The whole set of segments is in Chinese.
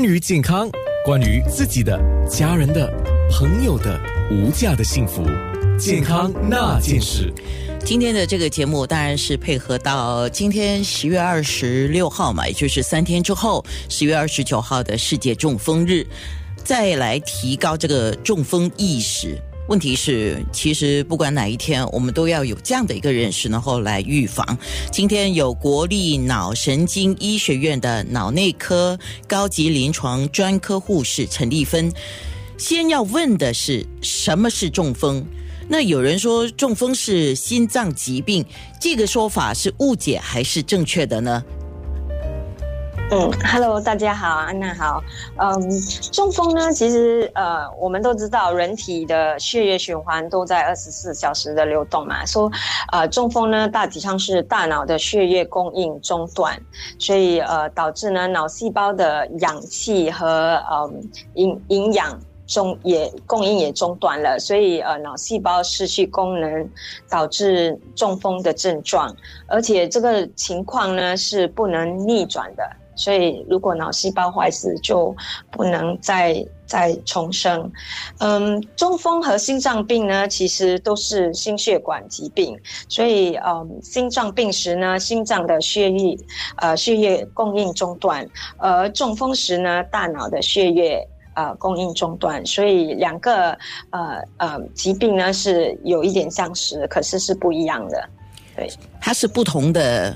关于健康，关于自己的、家人的、朋友的无价的幸福，健康那件事。今天的这个节目当然是配合到今天十月二十六号嘛，也就是三天之后，十月二十九号的世界中风日，再来提高这个中风意识。问题是，其实不管哪一天，我们都要有这样的一个认识，然后来预防。今天有国立脑神经医学院的脑内科高级临床专科护士陈丽芬，先要问的是什么是中风？那有人说中风是心脏疾病，这个说法是误解还是正确的呢？嗯，Hello，大家好，安娜好。嗯，中风呢，其实呃，我们都知道，人体的血液循环都在二十四小时的流动嘛。说，呃，中风呢，大体上是大脑的血液供应中断，所以呃，导致呢，脑细胞的氧气和嗯营营养中也供应也中断了，所以呃，脑细胞失去功能，导致中风的症状。而且这个情况呢，是不能逆转的。所以，如果脑细胞坏死，就不能再再重生。嗯，中风和心脏病呢，其实都是心血管疾病。所以，嗯，心脏病时呢，心脏的血液呃血液供应中断；而中风时呢，大脑的血液呃供应中断。所以，两个呃呃疾病呢是有一点相似，可是是不一样的。对，它是不同的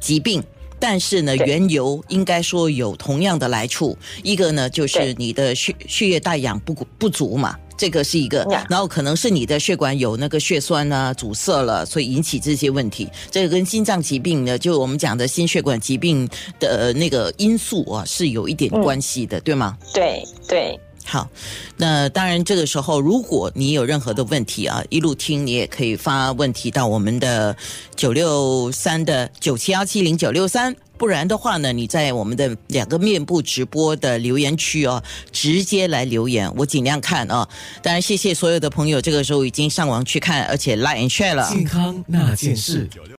疾病。但是呢，原油应该说有同样的来处。一个呢，就是你的血血液带氧不不足嘛，这个是一个。然后可能是你的血管有那个血栓啊阻塞了，所以引起这些问题。这个跟心脏疾病呢，就我们讲的心血管疾病的那个因素啊，是有一点关系的，对吗？对对。好，那当然，这个时候如果你有任何的问题啊，一路听你也可以发问题到我们的九六三的九七幺七零九六三，不然的话呢，你在我们的两个面部直播的留言区哦，直接来留言，我尽量看啊。当然，谢谢所有的朋友，这个时候已经上网去看，而且 like and share 了。健康那件事。